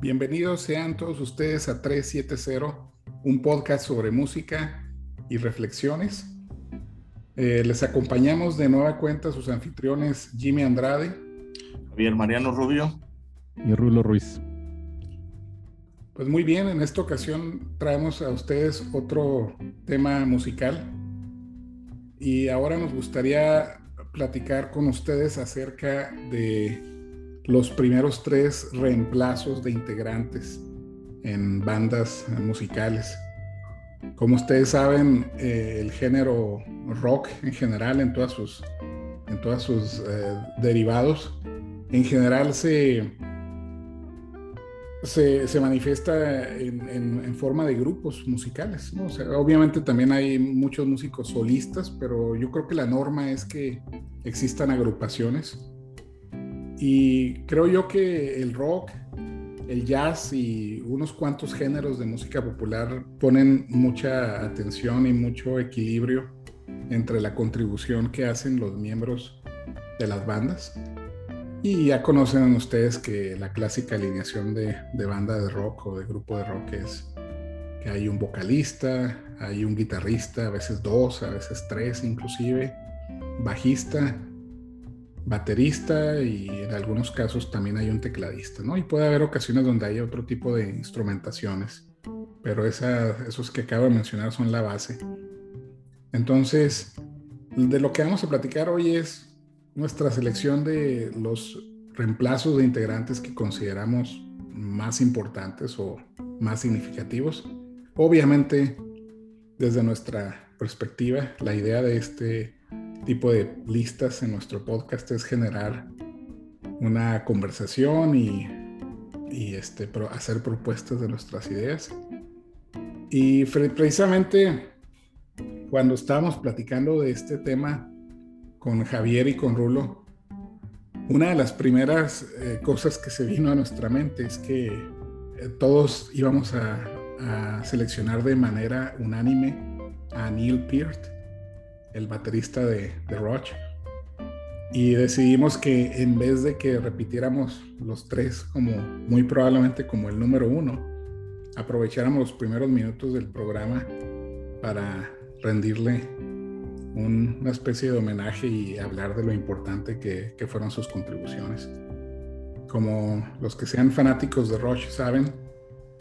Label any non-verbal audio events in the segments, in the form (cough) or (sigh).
Bienvenidos sean todos ustedes a 370, un podcast sobre música y reflexiones. Eh, les acompañamos de nueva cuenta sus anfitriones Jimmy Andrade, Javier Mariano Rubio y Rulo Ruiz. Pues muy bien, en esta ocasión traemos a ustedes otro tema musical y ahora nos gustaría platicar con ustedes acerca de los primeros tres reemplazos de integrantes en bandas musicales. Como ustedes saben, eh, el género rock en general, en todas sus, en todas sus eh, derivados, en general se, se, manifiesta en, forma de grupos musicales. obviamente también hay muchos músicos solistas, pero yo creo que la norma es que existan agrupaciones y creo yo que el rock, el jazz y unos cuantos géneros de música popular ponen mucha atención y mucho equilibrio entre la contribución que hacen los miembros de las bandas. Y ya conocen ustedes que la clásica alineación de, de banda de rock o de grupo de rock es que hay un vocalista, hay un guitarrista, a veces dos, a veces tres inclusive, bajista, baterista y en algunos casos también hay un tecladista, ¿no? Y puede haber ocasiones donde hay otro tipo de instrumentaciones, pero esa, esos que acabo de mencionar son la base. Entonces, de lo que vamos a platicar hoy es nuestra selección de los reemplazos de integrantes que consideramos más importantes o más significativos. Obviamente, desde nuestra perspectiva, la idea de este tipo de listas en nuestro podcast es generar una conversación y, este, hacer propuestas de nuestras ideas. Y precisamente cuando estábamos platicando de este tema con Javier y con Rulo, una de las primeras eh, cosas que se vino a nuestra mente es que eh, todos íbamos a, seleccionar de manera unánime a Neil Peart el baterista de, de Roach. Y decidimos que en vez de que repitiéramos los tres como muy probablemente como el número uno, aprovecháramos los primeros minutos del programa para rendirle una especie de homenaje y hablar de lo importante que, fueron sus contribuciones. Como los que sean fanáticos de Roach saben,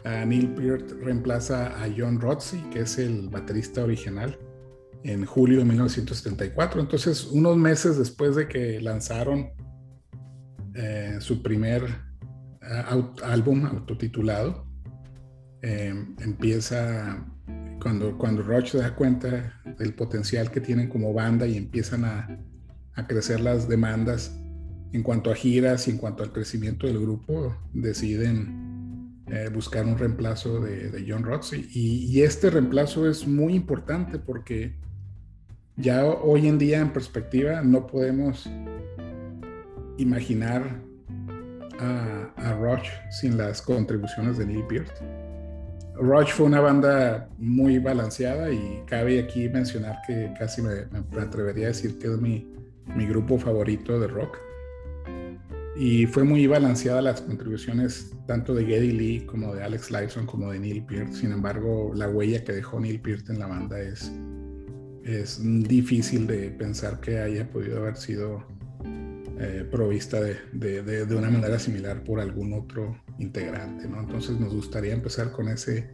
Neil Peart reemplaza a John Rotsey, que es el baterista original, en julio de 1974. Entonces, unos meses después de que lanzaron eh, su primer eh, álbum autotitulado, eh, empieza cuando, cuando Roach se da cuenta del potencial que tienen como banda y empiezan a, a crecer las demandas en cuanto a giras y en cuanto al crecimiento del grupo, deciden buscar un reemplazo de, John Rotsey. Y, y, este reemplazo es muy importante porque ya hoy en día en perspectiva no podemos imaginar a, a Rush sin las contribuciones de Neil Peart. Rush fue una banda muy balanceada y cabe aquí mencionar que casi me, atrevería a decir que es mi, mi, grupo favorito de rock. Y fue muy balanceada las contribuciones tanto de Geddy Lee como de Alex Lifeson como de Neil Peart. Sin embargo, la huella que dejó Neil Peart en la banda es, es difícil de pensar que haya podido haber sido eh, provista de, de, de, una manera similar por algún otro integrante. ¿no? Entonces nos gustaría empezar con ese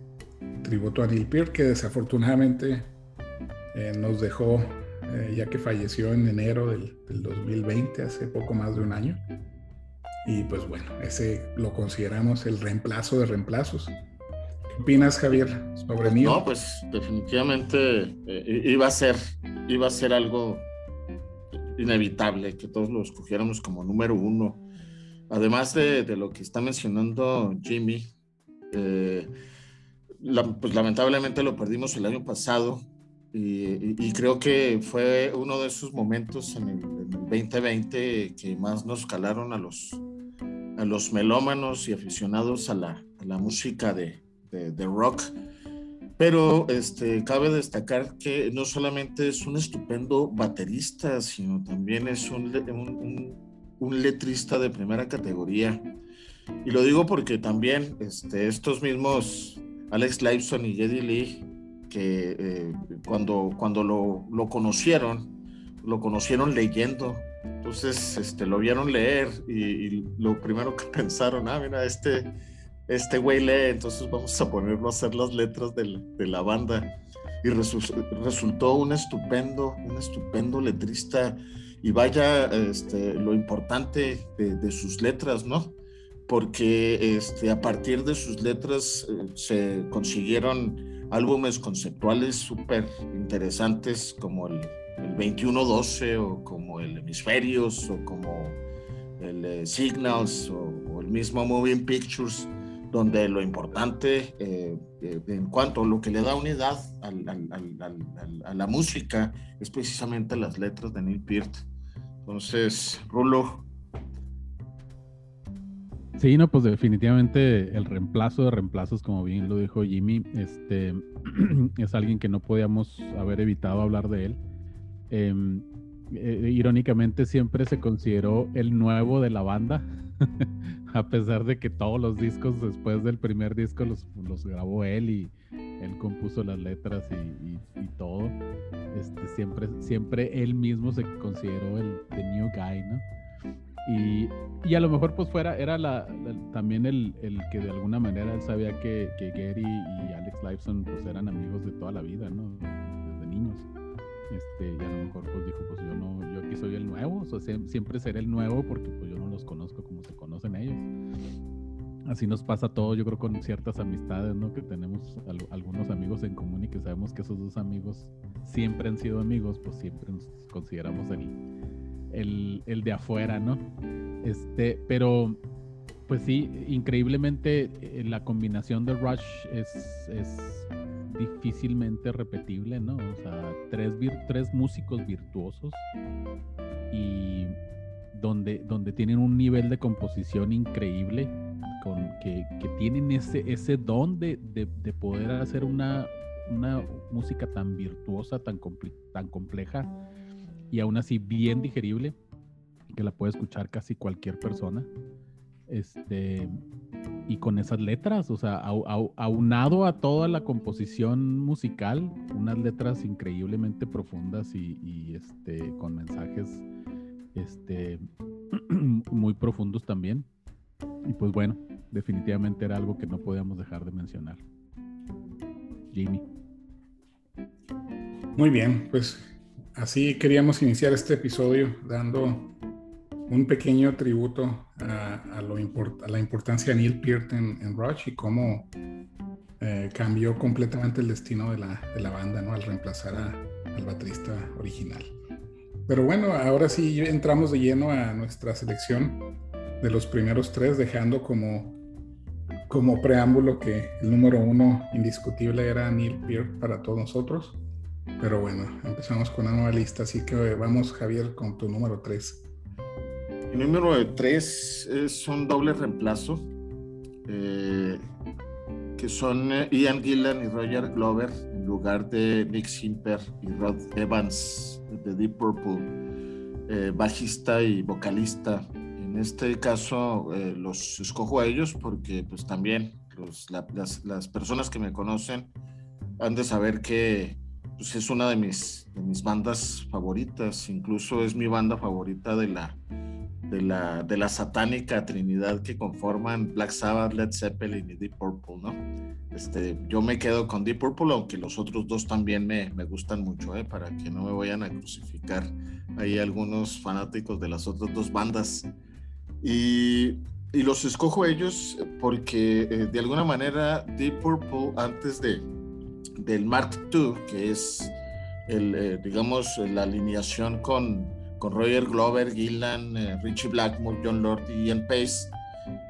tributo a Neil Peart que desafortunadamente eh, nos dejó eh, ya que falleció en enero del, del 2020, hace poco más de un año. Y pues bueno, ese lo consideramos el reemplazo de reemplazos. ¿Qué opinas, Javier, sobre mí? No, pues definitivamente eh, iba, a ser, iba a ser algo inevitable que todos lo escogiéramos como número uno. Además de, de lo que está mencionando Jimmy, eh, pues lamentablemente lo perdimos el año pasado y, creo que fue uno de esos momentos en el, en el 2020 que más nos calaron a los, a los melómanos y aficionados a la, a la música de, de, rock. Pero este, cabe destacar que no solamente es un estupendo baterista, sino también es un, un, letrista de primera categoría. Y lo digo porque también este, estos mismos Alex Lifeson y Geddy Lee, que eh, cuando, cuando lo, lo, conocieron, lo conocieron leyendo. Entonces este, lo vieron leer y, lo primero que (laughs) pensaron, ah, mira, este, este güey lee, entonces vamos a ponerlo a hacer las letras de la, de la banda. Y resultó un estupendo, un estupendo letrista. Y vaya este, lo importante de, de sus letras, ¿no? porque este, a partir de sus letras eh, se consiguieron álbumes conceptuales súper interesantes como el, el 2112 o como el Hemisferios o como el eh, Signals o, el mismo Moving Pictures, donde lo importante eh, en cuanto a lo que le da unidad a la música es precisamente las letras de Neil Peart. Entonces, Rulo, Sí, no, pues definitivamente el reemplazo de reemplazos, como bien lo dijo Jimmy, este (clears throat) es alguien que no podíamos haber evitado hablar de él. Em, eh, irónicamente siempre se consideró el nuevo de la banda, (laughs) a pesar de que todos los discos después del primer disco los, los grabó él y él compuso las letras y, todo. Este, siempre, siempre él mismo se consideró el the new guy, ¿no? Y, y, a lo mejor pues fuera, era la, también el, el, que de alguna manera él sabía que, que, Gary y Alex Lifeson pues eran amigos de toda la vida, ¿no? Desde niños. Este, y a lo mejor pues dijo, pues yo no, yo aquí soy el nuevo, o sea, siempre seré el nuevo porque pues yo no los conozco como se conocen ellos. Así nos pasa todo, yo creo, con ciertas amistades, ¿no? Que tenemos algunos amigos en común y que sabemos que esos dos amigos siempre han sido amigos, pues siempre nos consideramos el, el, el, de afuera, ¿no? Este, pero pues sí, increíblemente eh, la combinación de Rush es, es difícilmente repetible, ¿no? O sea, tres, tres músicos virtuosos y donde, donde tienen un nivel de composición increíble, con, que, que tienen ese, ese don de, de, de poder hacer una, una música tan virtuosa, tan, tan compleja y aún así bien digerible, que la puede escuchar casi cualquier persona. Este, y con esas letras, o sea, aunado a toda la composición musical, unas letras increíblemente profundas y, este, con mensajes este, (clears throat) muy profundos también. Y pues bueno, definitivamente era algo que no podíamos dejar de mencionar. Jimmy. Muy bien, pues así queríamos iniciar este episodio dando un pequeño tributo a, la importancia de Neil Peart en, Rush y cómo eh, cambió completamente el destino de la, banda ¿no? al reemplazar al baterista original. Pero bueno, ahora sí entramos de lleno a nuestra selección de los primeros tres, dejando como, como preámbulo que el número uno indiscutible era Neil Peart para todos nosotros. Pero bueno, empezamos con una nueva lista, así que vamos Javier con tu número 3. Número 3 es un doble reemplazo, eh, que son eh, Ian Gillan y Roger Glover en lugar de Nick Simper y Rod Evans de Deep Purple, eh, bajista y vocalista. En este caso los escojo a ellos porque pues también las, las personas que me conocen han de saber que pues es una de mis bandas favoritas, incluso es mi banda favorita de la, de la, de la satánica trinidad que conforman Black Sabbath, Led Zeppelin y Deep Purple, ¿no? Este, yo me quedo con Deep Purple, aunque los otros dos también me, me gustan mucho, ¿eh? para que no me vayan a crucificar ahí algunos fanáticos de las otras dos bandas. Y, y los escojo ellos porque eh, de alguna manera Deep Purple antes de, del Mark II, que es, el, eh, digamos, la alineación con, con Roger Glover, Gillan, eh, Richie Blackmore, John Lord y Ian Pace.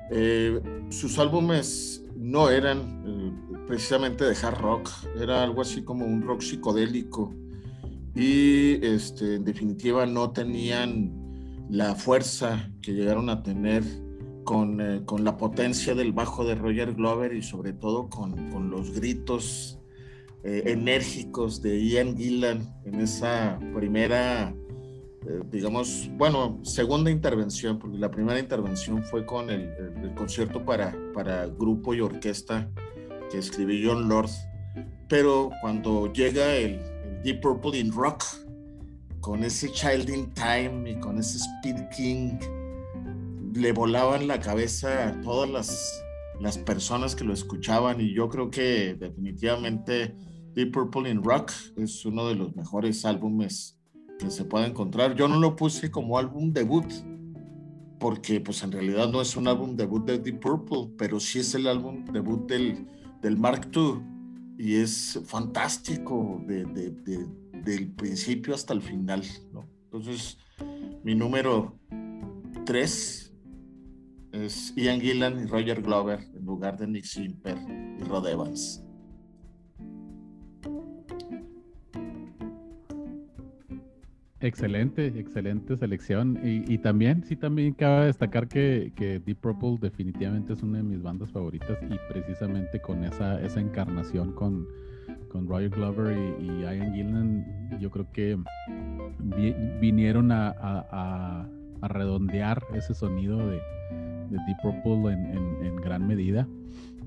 Eh, sus álbumes no eran precisamente de hard rock, era algo así como un rock psicodélico y este, en definitiva no tenían la fuerza que llegaron a tener con, con, la potencia del bajo de Roger Glover y sobre todo con, con los gritos eh, enérgicos de Ian Gillan en esa primera eh, digamos, bueno, segunda intervención, porque la primera intervención fue con el, concierto para, para grupo y orquesta que escribió John Lord, pero cuando llega el, Deep Purple in Rock, con ese Child in Time y con ese Speed King, le volaban la cabeza a todas las, las personas que lo escuchaban. Y yo creo que definitivamente Deep Purple in Rock es uno de los mejores álbumes que se puede encontrar. Yo no lo puse como álbum debut, porque pues en realidad no es un álbum debut de Deep Purple, pero sí es el álbum debut del, del Mark II y es fantástico de, de, del principio hasta el final. ¿no? Entonces, mi número 3 es Ian Gillan y Roger Glover en lugar de Nick Simper y Rod Evans. Excelente, excelente selección. Y, también, sí, también cabe destacar que, Deep Purple definitivamente es una de mis bandas favoritas y precisamente con esa, esa encarnación con, con Roger Glover y, Ian Gillan, yo creo que vinieron a, redondear ese sonido de, Deep Purple en gran medida.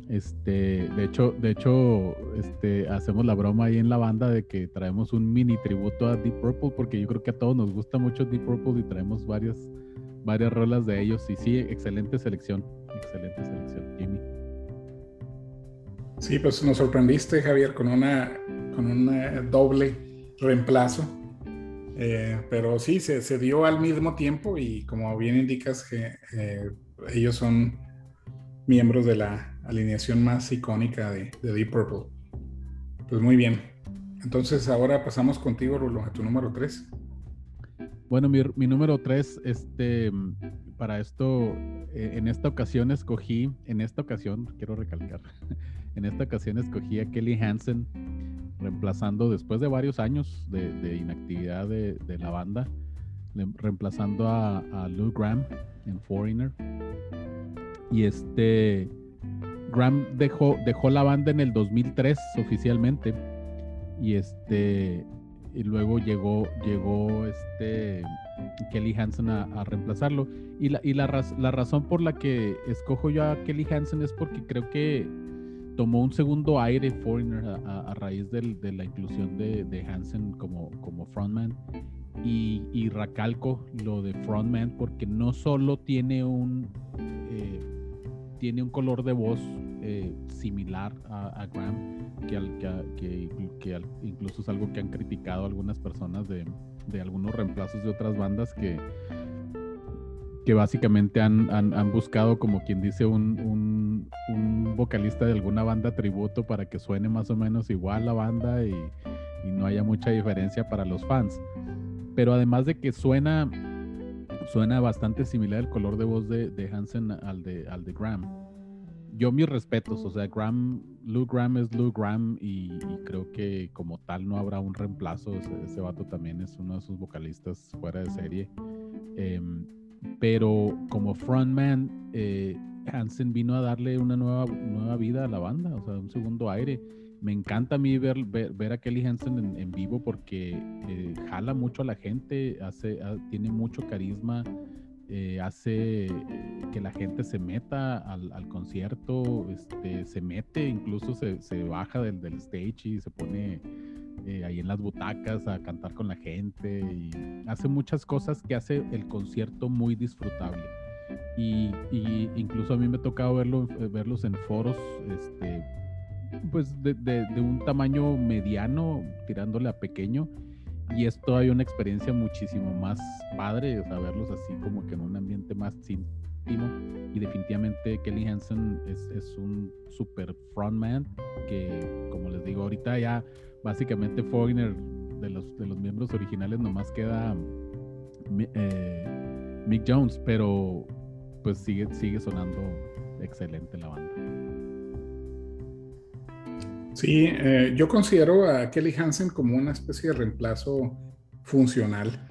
Este, de hecho, de hecho, este, hacemos la broma ahí en la banda de que traemos un mini tributo a Deep Purple porque yo creo que a todos nos gusta mucho Deep Purple y traemos varias, varias rolas de ellos. Y sí, excelente selección, excelente selección, Jimmy. Sí, pues nos sorprendiste, Javier, con una, con un doble reemplazo. Eh, pero sí, se, se, dio al mismo tiempo y como bien indicas que eh, ellos son miembros de la alineación más icónica de, Deep Purple. Pues muy bien. Entonces ahora pasamos contigo, Rulo, a tu número 3. Bueno, mi, número 3, este, para esto, eh, en esta ocasión escogí, en esta ocasión, quiero recalcar, (laughs) en esta ocasión escogí a Kelly Hansen, reemplazando después de varios años de, inactividad de, la banda, reemplazando a, a Lou Graham en Foreigner. Y este, Graham dejó, dejó la banda en el 2003 oficialmente. Y este y luego llegó llegó este Kelly Hansen a, reemplazarlo. Y la, y la, razón por la que escojo yo a Kelly Hansen es porque creo que tomó un segundo aire Foreigner a, raíz de la inclusión de, Hansen como, como frontman. Y, y recalco lo de frontman porque no solo tiene un eh, tiene un color de voz eh, similar a, Graham, que, al, que, que, incluso es algo que han criticado algunas personas de, de algunos reemplazos de otras bandas que, que básicamente han, han, buscado, como quien dice, un, un, un, vocalista de alguna banda tributo para que suene más o menos igual la banda y, y, no haya mucha diferencia para los fans. Pero además de que suena suena bastante similar el color de voz de, de Hansen al de, al de Graham. Yo mis respetos, o sea, Graham, Lou Graham es Lou Graham y, creo que como tal no habrá un reemplazo. Ese, vato también es uno de sus vocalistas fuera de serie. Em, pero como frontman, eh, Hansen vino a darle una nueva, nueva vida a la banda, o sea, un segundo aire me encanta a mí ver, ver, a Kelly Hansen en, vivo porque eh, jala mucho a la gente, hace, tiene mucho carisma, eh, hace que la gente se meta al, concierto, este, se mete, incluso se, se baja del, del, stage y se pone eh, ahí en las butacas a cantar con la gente y hace muchas cosas que hace el concierto muy disfrutable. Y, y incluso a mí me ha tocado verlo, verlos en foros este, pues de, de, un tamaño mediano, tirándole a pequeño. Y es todavía una experiencia muchísimo más padre, o verlos así como que en un ambiente más íntimo. Y definitivamente Kelly Hansen es, es un super frontman que, como les digo, ahorita ya básicamente Fogner de los, de los miembros originales nomás queda eh, Mick Jones, pero pues sigue, sigue sonando excelente la banda. Sí, eh, yo considero a Kelly Hansen como una especie de reemplazo funcional.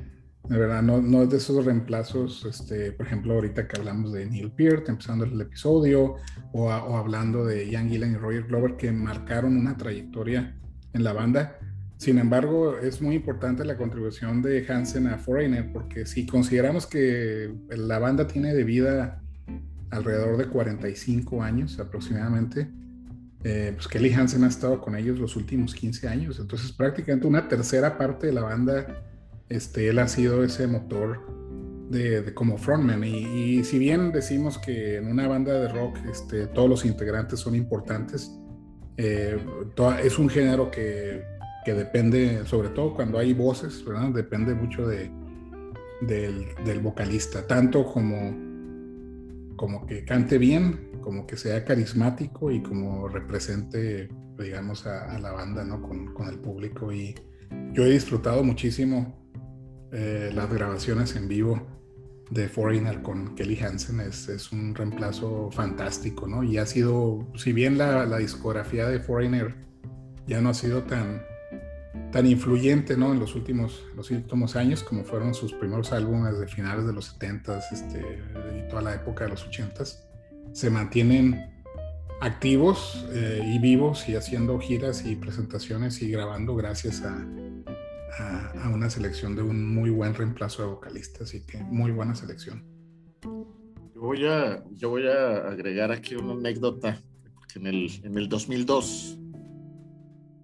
De verdad, no, no es de esos reemplazos, este, por ejemplo, ahorita que hablamos de Neil Peart, empezando el episodio, o, hablando de Ian Gillan y Roger Glover, que marcaron una trayectoria en la banda. Sin embargo, es muy importante la contribución de Hansen a Foreigner, porque si consideramos que la banda tiene de vida alrededor de 45 años aproximadamente, eh, pues Kelly Hansen ha estado con ellos los últimos 15 años, entonces prácticamente una tercera parte de la banda, este, él ha sido ese motor de, como frontman. Y, si bien decimos que en una banda de rock este, todos los integrantes son importantes, eh, es un género que, que, depende, sobre todo cuando hay voces, ¿verdad? depende mucho de, del, del, vocalista, tanto como, como que cante bien, como que sea carismático y como represente, digamos, a, la banda ¿no? con, con el público. Y yo he disfrutado muchísimo eh, las grabaciones en vivo de Foreigner con Kelly Hansen es, es, un reemplazo fantástico, ¿no? Y ha sido, si bien la, la, discografía de Foreigner ya no ha sido tan, tan influyente, ¿no? En los últimos, los últimos años, como fueron sus primeros álbumes de finales de los 70s este, y toda la época de los 80s, se mantienen activos eh, y vivos y haciendo giras y presentaciones y grabando gracias a, a, una selección de un muy buen reemplazo de vocalista, así que muy buena selección. Yo voy a, yo voy a agregar aquí una anécdota, porque en el, en el 2002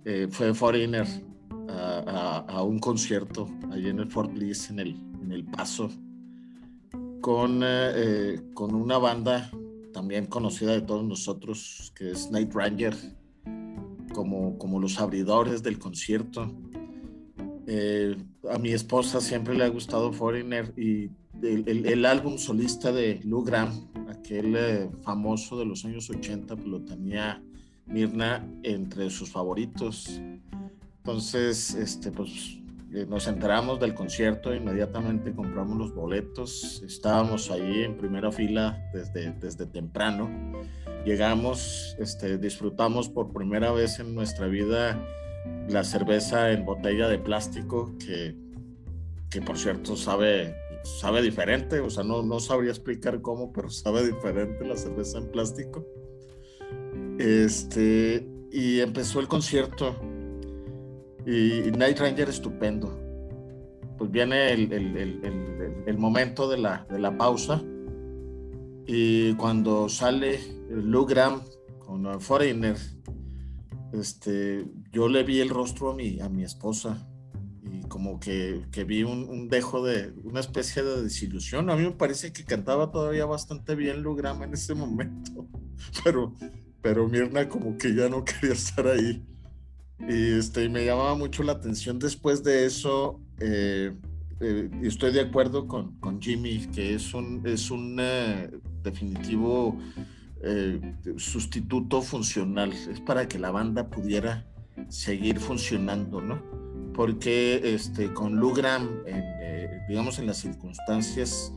eh, fue Foreigner a, a, un concierto allí en el Fort Bliss, en el, en el Paso, con, eh, con una banda también conocida de todos nosotros, que es Night Ranger, como, como los abridores del concierto. Eh, a mi esposa siempre le ha gustado Foreigner y el, álbum solista de Lou Graham, aquel eh, famoso de los años 80, pues lo tenía Mirna entre sus favoritos. Entonces, este, pues nos enteramos del concierto, inmediatamente compramos los boletos, estábamos ahí en primera fila desde, desde temprano. Llegamos, este, disfrutamos por primera vez en nuestra vida la cerveza en botella de plástico, que, que por cierto sabe, sabe diferente, o sea, no, no sabría explicar cómo, pero sabe diferente la cerveza en plástico. Este, y empezó el concierto y, Night Ranger estupendo. Pues viene el, el, el, el, momento de la, de la pausa y cuando sale Lou Graham con Foreigner, este, yo le vi el rostro a mi, a mi esposa y como que, que vi un, un, dejo de una especie de desilusión. A mí me parece que cantaba todavía bastante bien Lugrama en ese momento, (laughs) pero, pero Mirna como que ya no quería estar ahí. Y este, me llamaba mucho la atención después de eso. Eh, eh, estoy de acuerdo con, con, Jimmy, que es un, es un eh, definitivo sustituto funcional. Es para que la banda pudiera seguir funcionando, ¿no? Porque este, con Lugram, eh, digamos, en las circunstancias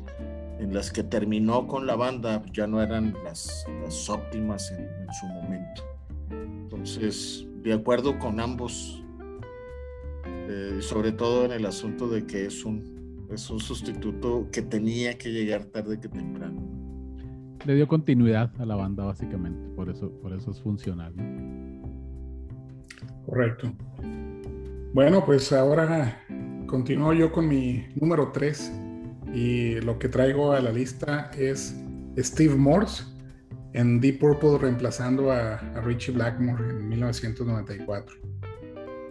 en las que terminó con la banda, ya no eran las, las óptimas en, su momento. Entonces, de acuerdo con ambos, eh, sobre todo en el asunto de que es un, es un sustituto que tenía que llegar tarde que temprano. Le dio continuidad a la banda, básicamente, por eso, por eso es funcional. ¿no? Correcto. Bueno, pues ahora continúo yo con mi número 3 y lo que traigo a la lista es Steve Morse en Deep Purple reemplazando a, Richie Blackmore en 1994.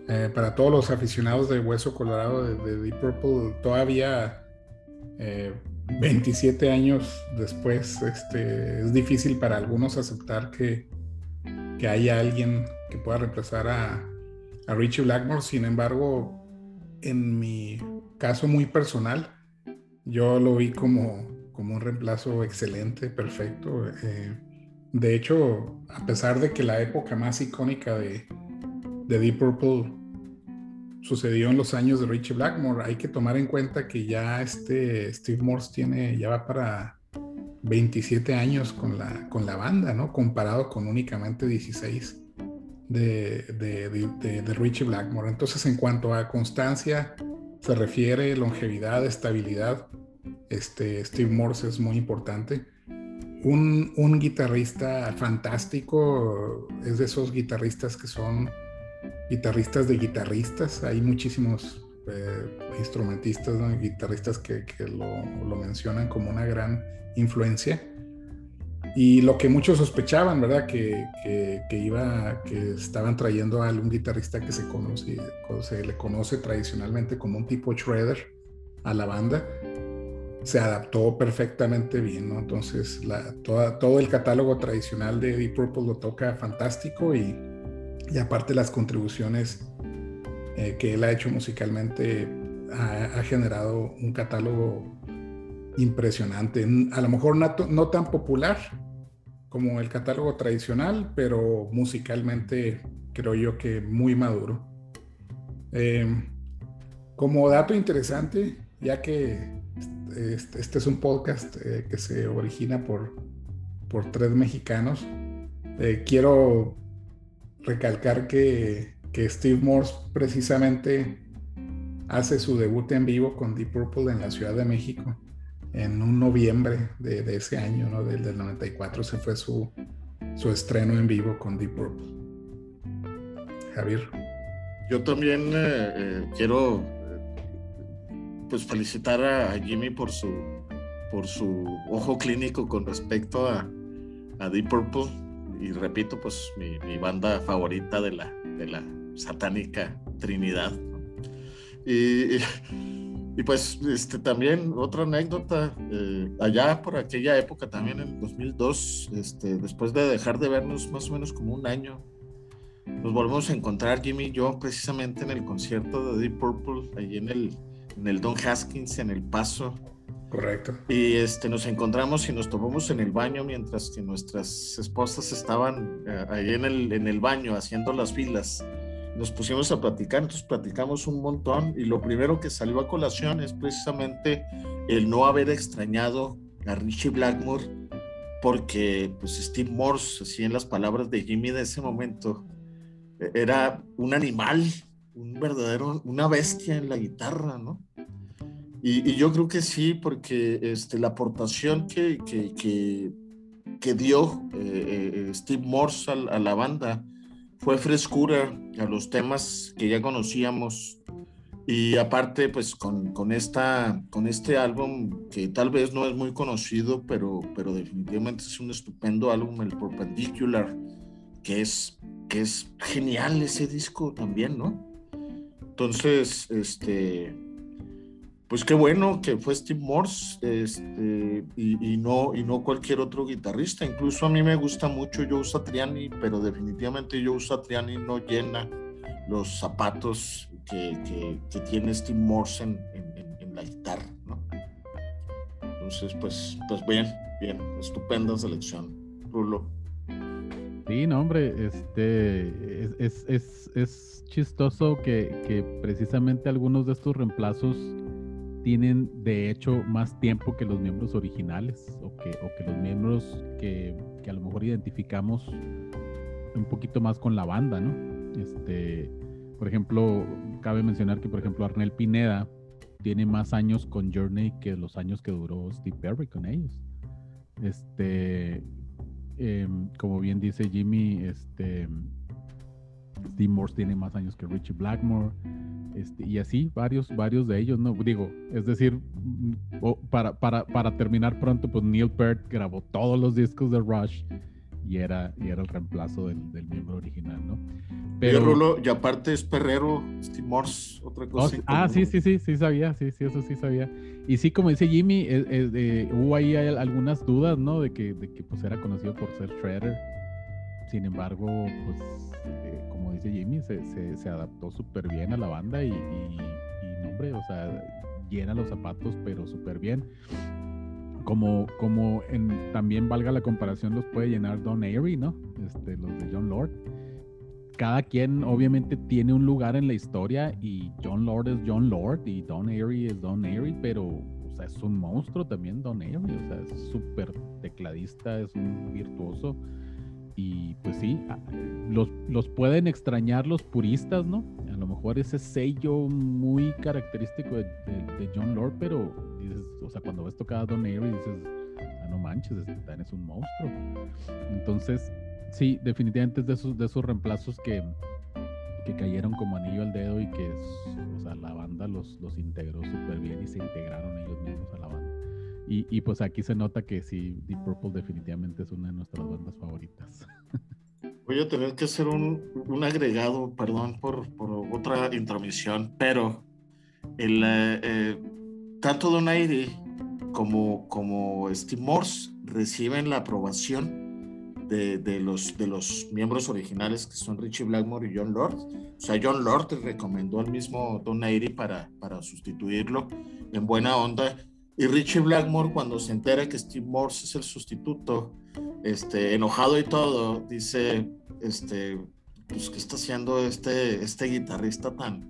Eh, para todos los aficionados de Hueso Colorado de, Deep Purple, todavía 27 eh, años después, este, es difícil para algunos aceptar que, que haya alguien que pueda reemplazar a, a Richie Blackmore. Sin embargo, en mi caso muy personal, yo lo vi como, como un reemplazo excelente, perfecto. Eh, de hecho, a pesar de que la época más icónica de, de Deep Purple sucedió en los años de Richie Blackmore, hay que tomar en cuenta que ya este Steve Morse tiene, ya va para 27 años con la, con la banda, ¿no? Comparado con únicamente 16 de, de, de, Richie Blackmore. Entonces, en cuanto a constancia se refiere, longevidad, estabilidad, este, Steve Morse es muy importante. Un, un, guitarrista fantástico, es de esos guitarristas que son guitarristas de guitarristas. Hay muchísimos eh, instrumentistas, guitarristas que, lo, mencionan como una gran influencia. Y lo que muchos sospechaban, ¿verdad? Que, iba, que estaban trayendo a algún guitarrista que se conoce, se le conoce tradicionalmente como un tipo shredder a la banda, se adaptó perfectamente bien, ¿no? Entonces, todo el catálogo tradicional de Deep Purple lo toca fantástico y, y aparte las contribuciones eh, que él ha hecho musicalmente ha, generado un catálogo impresionante. A lo mejor no, tan popular como el catálogo tradicional, pero musicalmente creo yo que muy maduro. Em, como dato interesante, ya que este, este es un podcast eh, que se origina por, por tres mexicanos, eh, quiero recalcar que que Steve Morse precisamente hace su debut en vivo con Deep Purple en la Ciudad de México en un noviembre de, ese año, ¿no? Del, del, 94 se fue su, su estreno en vivo con Deep Purple. Javier. Yo también eh, eh, quiero pues felicitar a, Jimmy por su, por su ojo clínico con respecto a, Deep Purple y repito, pues mi, banda favorita de la, de la satánica Trinidad. Y, y, pues este, también otra anécdota, eh, allá por aquella época, también en 2002, este, después de dejar de vernos más o menos como un año, nos volvemos a encontrar Jimmy y yo precisamente en el concierto de Deep Purple, ahí en el, en el Don Haskins, en El Paso. Correcto. Y este, nos encontramos y nos tomamos en el baño mientras que nuestras esposas estaban eh, ahí en el, en el baño haciendo las filas nos pusimos a platicar, entonces platicamos un montón y lo primero que salió a colación es precisamente el no haber extrañado a Richie Blackmore porque pues Steve Morse, así en las palabras de Jimmy de ese momento, e-, era un animal, un verdadero, una bestia en la guitarra, ¿no? Y, yo creo que sí, porque este, la aportación que, que, que, dio eh, eh, Steve Morse a la banda, fue frescura a los temas que ya conocíamos y aparte pues con, con, esta, con este álbum que tal vez no es muy conocido pero, pero definitivamente es un estupendo álbum, el Perpendicular, que es, que es genial ese disco también, ¿no? Entonces, este, pues qué bueno que fue Steve Morse este, y, no, y no cualquier otro guitarrista. Incluso a mí me gusta mucho Joe Satriani, pero definitivamente Joe Satriani no llena los zapatos que, que, tiene Steve Morse en, en, la guitarra. ¿no? Entonces, pues, pues bien, bien, estupenda selección. Rulo. Sí, no, hombre, este, es, es, es chistoso que, que precisamente algunos de estos reemplazos tienen de hecho más tiempo que los miembros originales o que, o que los miembros que, que, a lo mejor identificamos un poquito más con la banda, ¿no? Este, por ejemplo, cabe mencionar que, por ejemplo, Arnel Pineda tiene más años con Journey que los años que duró Steve Perry con ellos. Este, em, como bien dice Jimmy, este, Steve Morse tiene más años que Richie Blackmore. Este, y así, varios, varios de ellos, ¿no? Digo, es decir, mm, para, para, para terminar pronto, pues Neil Peart grabó todos los discos de Rush y era, y era el reemplazo del, del miembro original, ¿no? Pero, y aparte es Perrero, Steve Morse, otra cosa. ah, sí, sí, sí, sí sabía, sí, sí, eso sí sabía. Y sí, como dice Jimmy, eh, eh, hubo ahí algunas dudas, ¿no? De que, de que pues era conocido por ser Shredder. Sin embargo, pues eh, dice Jimmy, se, se, adaptó súper bien a la banda y, y, hombre, o sea, llena los zapatos, pero súper bien. Como, como en, también valga la comparación, los puede llenar Don Airy, ¿no? Este, los de John Lord. Cada quien obviamente tiene un lugar en la historia y John Lord es John Lord y Don Airy es Don Airy, pero o sea, es un monstruo también Don Airy, o sea, es súper tecladista, es un virtuoso y pues sí, los, los pueden extrañar los puristas, ¿no? A lo mejor ese sello muy característico de, John Lord, pero dices, o sea, cuando ves tocar a Don Airy dices, ah, no manches, Dan es un monstruo. Entonces, sí, definitivamente es de esos, de esos reemplazos que, que cayeron como anillo al dedo y que o sea, la banda los, los integró súper bien y se integraron ellos mismos a la banda. Y, y, pues aquí se nota que sí, Deep Purple definitivamente es una de nuestras bandas favoritas. (laughs) Voy a tener que hacer un, un agregado, perdón por, por, otra intromisión, pero el, eh, eh tanto Donaire como, como Steve Morse reciben la aprobación de, de, los, de los miembros originales que son Richie Blackmore y John Lord. O sea, John Lord recomendó al mismo Donaire para, para sustituirlo en buena onda. Y Richie Blackmore, cuando se entera que Steve Morse es el sustituto, este, enojado y todo, dice, este, pues, ¿qué está haciendo este, este guitarrista tan,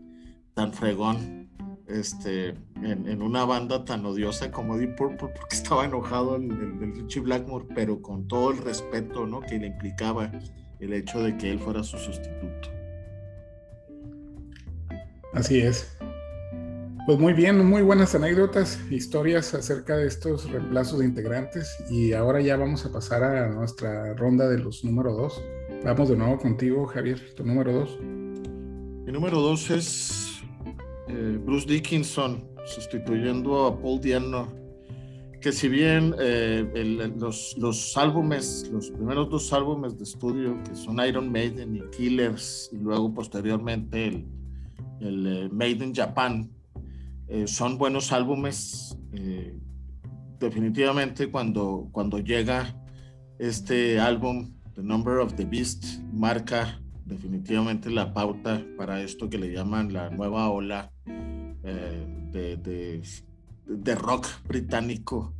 tan fregón? Este, en, una banda tan odiosa como Deep Purple, (laughs) porque estaba enojado el, el, Richie Blackmore, pero con todo el respeto ¿no? que le implicaba el hecho de que él fuera su sustituto. Así es. Pues muy bien, muy buenas anécdotas, historias acerca de estos reemplazos de integrantes y ahora ya vamos a pasar a nuestra ronda de los número dos. Vamos de nuevo contigo, Javier, tu número dos. Mi número dos es eh, Bruce Dickinson sustituyendo a Paul Diano, que si bien eh, el, los, los álbumes, los primeros dos álbumes de estudio, que son Iron Maiden y Killers, y luego posteriormente el, el eh, Made in Japan, eh, son buenos álbumes. Eh, definitivamente cuando, cuando llega este álbum, The Number of the Beast, marca definitivamente la pauta para esto que le llaman la nueva ola eh, de, de, de, rock británico.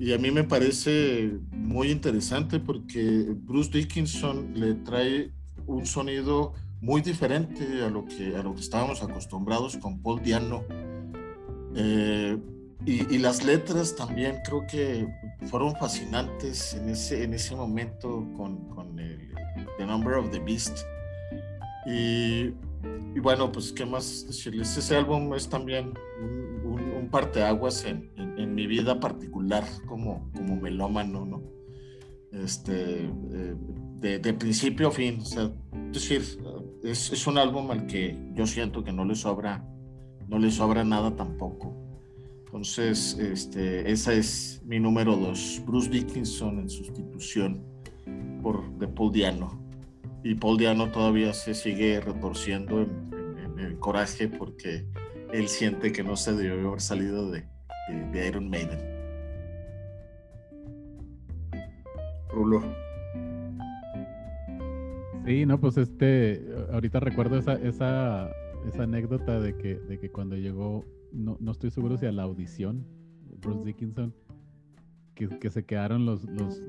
Y a mí me parece muy interesante porque Bruce Dickinson le trae un sonido muy diferente a lo que, a lo que estábamos acostumbrados con Paul Diano eh, y, las letras también creo que fueron fascinantes en ese, en ese momento con, con el, The Number of the Beast. Y, y, bueno, pues qué más decirles. Ese álbum es también un, un, parteaguas en, en, mi vida particular como, como melómano, ¿no? Este, eh, de, de, principio a fin. O sea, es decir, es, es un álbum al que yo siento que no le sobra no le sobra nada tampoco. Entonces, este, esa es mi número dos, Bruce Dickinson en sustitución por de Paul Diano. Y Paul Diano todavía se sigue retorciendo en, el coraje porque él siente que no se debió haber salido de, de, Iron Maiden. Rulo. Sí, no, pues este, ahorita recuerdo esa, esa esa anécdota de que, de que cuando llegó, no, no estoy seguro si a la audición, Bruce Dickinson, que, que se quedaron los, los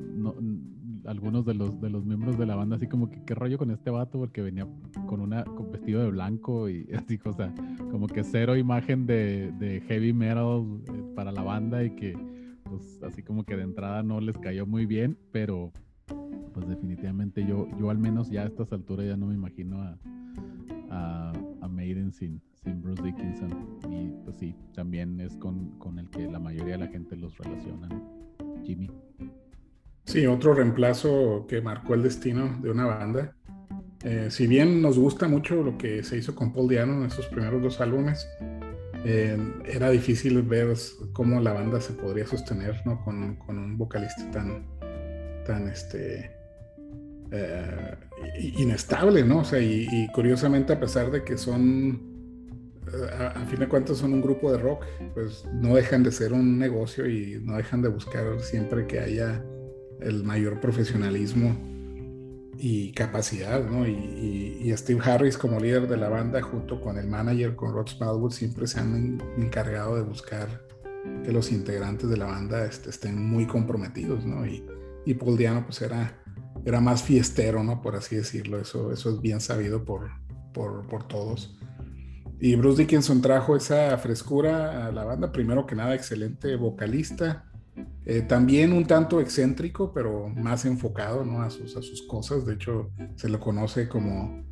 algunos de los, de los miembros de la banda así como que qué rollo con este vato porque venía con una con vestido de blanco y (laughs) así, o sea, como que cero imagen de, de heavy metal eh, para la banda y que pues así como que de entrada no les cayó muy bien, pero pues definitivamente yo, yo al menos ya a estas alturas ya no me imagino a, a, Maiden sin, sin Bruce Dickinson. Y pues sí, también es con, con el que la mayoría de la gente los relaciona. Jimmy. Sí, otro reemplazo que marcó el destino de una banda. Eh, si bien nos gusta mucho lo que se hizo con Paul Diano en esos primeros dos álbumes, eh, era difícil ver cómo la banda se podría sostener ¿no? con, con, un vocalista tan, tan este, eh, inestable, ¿no? O sea, y, curiosamente a pesar de que son, eh, a, fin de cuentas son un grupo de rock, pues no dejan de ser un negocio y no dejan de buscar siempre que haya el mayor profesionalismo y capacidad, ¿no? Y, Steve Harris como líder de la banda junto con el manager, con Rod Smallwood, siempre se han encargado de buscar que los integrantes de la banda este, estén muy comprometidos, ¿no? Y, y Paul Diano pues era era más fiestero, ¿no? Por así decirlo. Eso, eso es bien sabido por, por, todos. Y Bruce Dickinson trajo esa frescura a la banda. Primero que nada, excelente vocalista. Eh, también un tanto excéntrico, pero más enfocado ¿no? a, sus, a sus cosas. De hecho, se lo conoce como,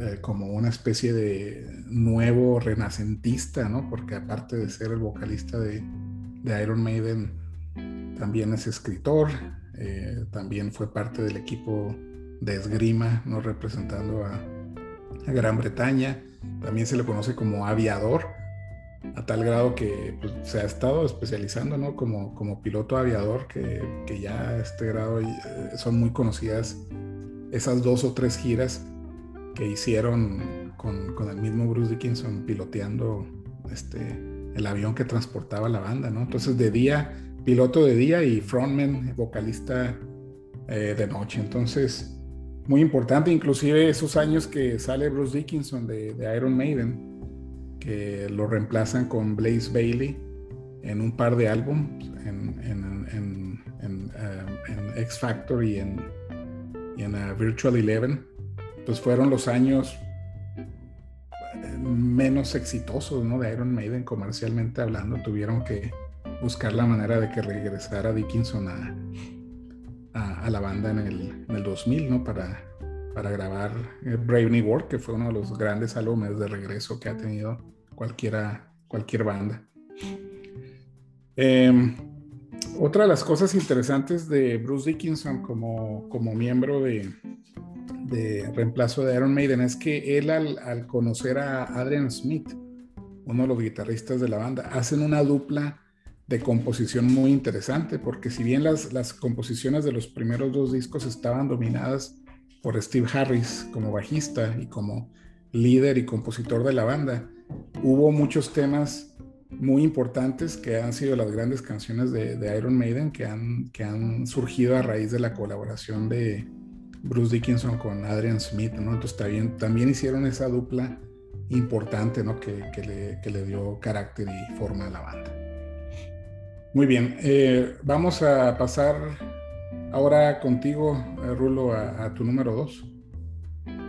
eh, como una especie de nuevo renacentista, ¿no? Porque aparte de ser el vocalista de, de Iron Maiden, también es escritor, eh, también fue parte del equipo de esgrima, ¿no? representando a, Gran Bretaña. También se le conoce como aviador, a tal grado que pues, se ha estado especializando ¿no? como, como piloto aviador, que, que ya a este grado eh, son muy conocidas esas dos o tres giras que hicieron con, con, el mismo Bruce Dickinson piloteando este, el avión que transportaba la banda, ¿no? Entonces de día, piloto de día y frontman, vocalista eh, de noche. Entonces, muy importante, inclusive esos años que sale Bruce Dickinson de, Iron Maiden, que lo reemplazan con Blaze Bailey en un par de álbumes, en, en, en, en uh, X Factor y en, en uh, Virtual Eleven, pues fueron los años eh, menos exitosos ¿no? de Iron Maiden comercialmente hablando. Tuvieron que buscar la manera de que regresara Dickinson a, a, la banda en el, en el 2000, ¿no? Para, para grabar eh, Brave New World, que fue uno de los grandes álbumes de regreso que ha tenido cualquiera, cualquier banda. Em, otra de las cosas interesantes de Bruce Dickinson como, como miembro de, de reemplazo de Iron Maiden es que él al, al, conocer a Adrian Smith, uno de los guitarristas de la banda, hacen una dupla de composición muy interesante, porque si bien las, las composiciones de los primeros dos discos estaban dominadas por Steve Harris como bajista y como líder y compositor de la banda, hubo muchos temas muy importantes que han sido las grandes canciones de, de Iron Maiden que han, que han surgido a raíz de la colaboración de Bruce Dickinson con Adrian Smith, ¿no? Entonces también, también hicieron esa dupla importante, ¿no? Que, que, le, que le dio carácter y forma a la banda. Muy bien, eh, vamos a pasar ahora contigo, eh, Rulo, a, tu número dos.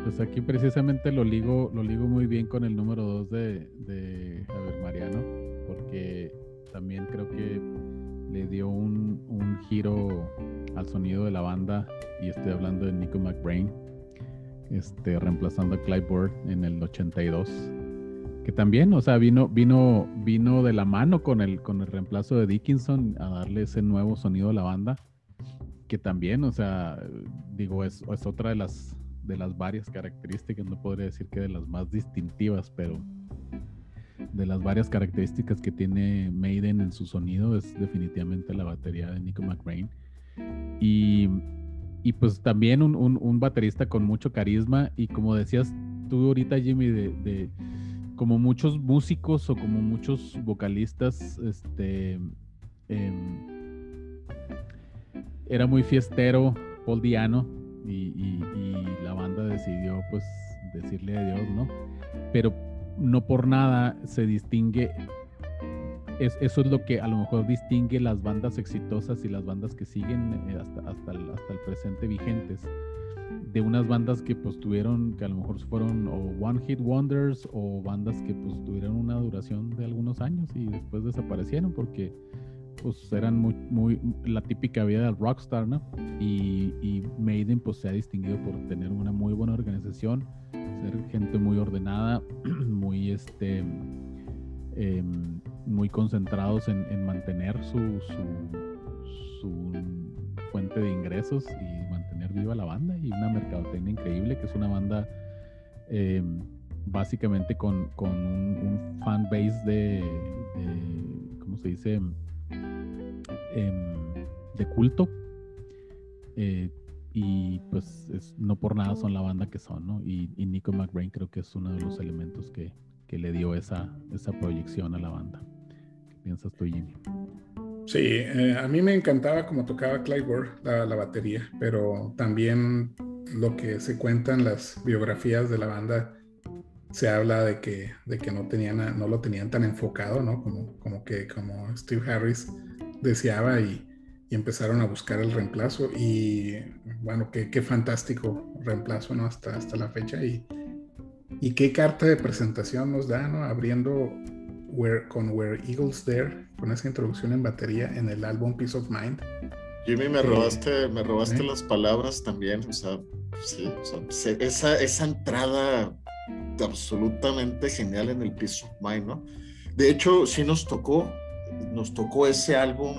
Pues aquí precisamente lo ligo, lo ligo muy bien con el número dos de, de Javier Mariano, porque también creo que le dio un, un, giro al sonido de la banda, y estoy hablando de Nico McBrain, este, reemplazando a Clive Bird en el 82 que también, o sea, vino, vino, vino de la mano con el, con el reemplazo de Dickinson a darle ese nuevo sonido a la banda, que también, o sea, digo, es, es otra de las, de las varias características, no podría decir que de las más distintivas, pero de las varias características que tiene Maiden en su sonido es definitivamente la batería de Nico McRae. Y, y pues también un, un, un, baterista con mucho carisma y como decías tú ahorita Jimmy de como muchos músicos o como muchos vocalistas, este em, era muy fiestero, Paul Diano, y, la banda decidió pues decirle adiós, ¿no? Pero no por nada se distingue, es, eso es lo que a lo mejor distingue las bandas exitosas y las bandas que siguen eh, hasta, hasta, hasta el presente vigentes de unas bandas que pues tuvieron, que a lo mejor fueron o One Hit Wonders o bandas que pues tuvieron una duración de algunos años y después desaparecieron porque pues eran muy, la típica vida del rockstar, ¿no? Y, Maiden pues se ha distinguido por tener una muy buena organización, ser gente muy ordenada, (clears throat) muy este em, muy concentrados en, en mantener su, su, su fuente de ingresos y viva la banda y una mercadotecnia increíble, que es una banda eh, básicamente con, con un, fan base de, ¿cómo se dice? Em, de culto. Eh, y pues es, no por nada son la banda que son, ¿no? Y, y Nico McBrain creo que es uno de los elementos que, que le dio esa, esa proyección a la banda. ¿Qué piensas tú, Jimmy? Sí, eh, a mí me encantaba como tocaba Clive la, la, batería, pero también lo que se cuenta en las biografías de la banda se habla de que, de que no, tenían, no lo tenían tan enfocado, ¿no? Como, como que como Steve Harris deseaba y, y empezaron a buscar el reemplazo y bueno, qué, qué fantástico reemplazo, ¿no? Hasta, hasta la fecha y, y qué carta de presentación nos da, ¿no? Abriendo con Where Eagles There, con esa introducción en batería en el álbum Peace of Mind. Jimmy, me robaste, me robaste las palabras también, o sea, sí, esa, esa entrada absolutamente genial en el Peace of Mind, ¿no? De hecho, sí nos tocó, nos tocó ese álbum,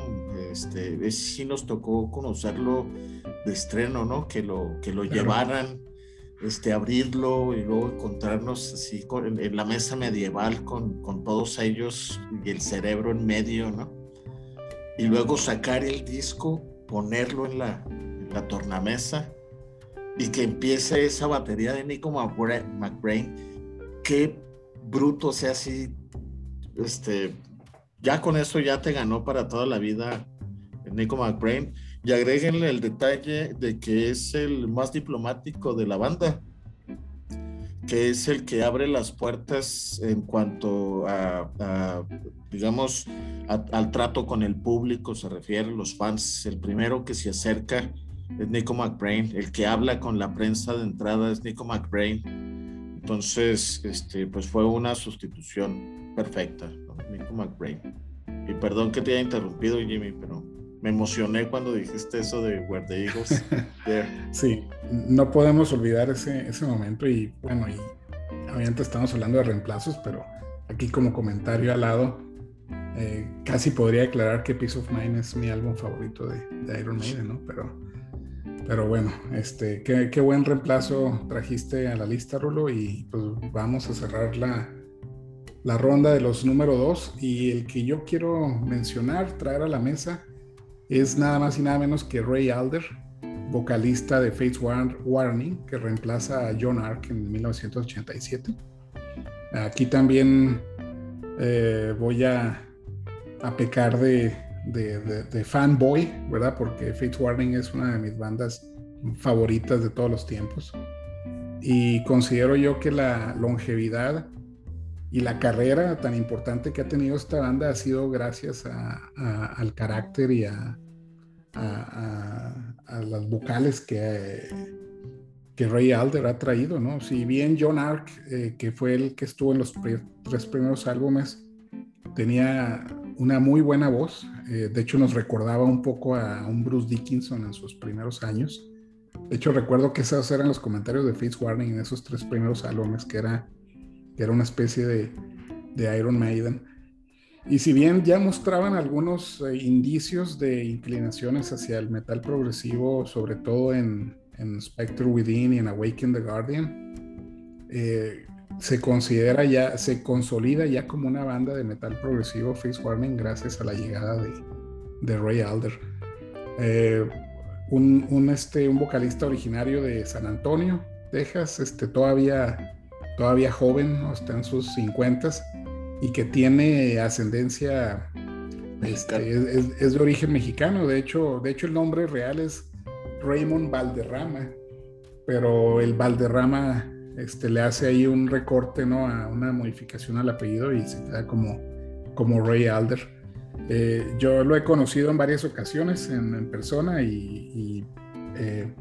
este, sí nos tocó conocerlo de estreno, ¿no? Que lo, que lo llevaran este, abrirlo y luego encontrarnos así en, la mesa medieval con, con, todos ellos y el cerebro en medio, ¿no? Y luego sacar el disco, ponerlo en la, la tornamesa y que empiece esa batería de Nico McBrain. Qué bruto, o sea, así, este, ya con eso ya te ganó para toda la vida Nico McBrain y agréguenle el detalle de que es el más diplomático de la banda, que es el que abre las puertas en cuanto a, digamos, al trato con el público, se refiere, los fans, el primero que se acerca es Nico McBrain, el que habla con la prensa de entrada es Nico McBrain. Entonces, este, pues fue una sustitución perfecta, Nico McBrain. Y perdón que te haya interrumpido, Jimmy, pero me emocioné cuando dijiste eso de Where the Eagles. (laughs) sí, no podemos olvidar ese, ese momento y bueno, y obviamente estamos hablando de reemplazos, pero aquí como comentario al lado, eh, casi podría declarar que Peace of Mind es mi álbum favorito de, de Iron Maiden, ¿no? Pero, pero bueno, este, qué, qué, buen reemplazo trajiste a la lista, Rulo, y pues vamos a cerrar la, la ronda de los número dos y el que yo quiero mencionar, traer a la mesa, es nada más y nada menos que Ray Alder, vocalista de Fates Warning, que reemplaza a John Ark en 1987. Aquí también eh, voy a, a pecar de, de, fanboy, ¿verdad? Porque Fates Warning es una de mis bandas favoritas de todos los tiempos. Y considero yo que la longevidad y la carrera tan importante que ha tenido esta banda ha sido gracias al carácter y a, las vocales que, que Ray Alder ha traído, ¿no? Si bien John Ark, eh, que fue el que estuvo en los tres primeros álbumes, tenía una muy buena voz, eh, de hecho nos recordaba un poco a un Bruce Dickinson en sus primeros años. De hecho recuerdo que esos eran los comentarios de Warning en esos tres primeros álbumes, que era que era una especie de, Iron Maiden. Y si bien ya mostraban algunos eh, indicios de inclinaciones hacia el metal progresivo, sobre todo en, en Spectre Within y en Awaken the Guardian, eh, se considera ya, se consolida ya como una banda de metal progresivo Face Warning gracias a la llegada de, de Ray Alder. Eh, un, un, este, un vocalista originario de San Antonio, Texas, este, todavía todavía joven, está en sus 50 y que tiene ascendencia, este, es, de origen mexicano. De hecho, de hecho, el nombre real es Raymond Valderrama, pero el Valderrama este, le hace ahí un recorte, ¿no? A una modificación al apellido y se queda como, como Ray Alder. Eh, yo lo he conocido en varias ocasiones en, persona y, eh,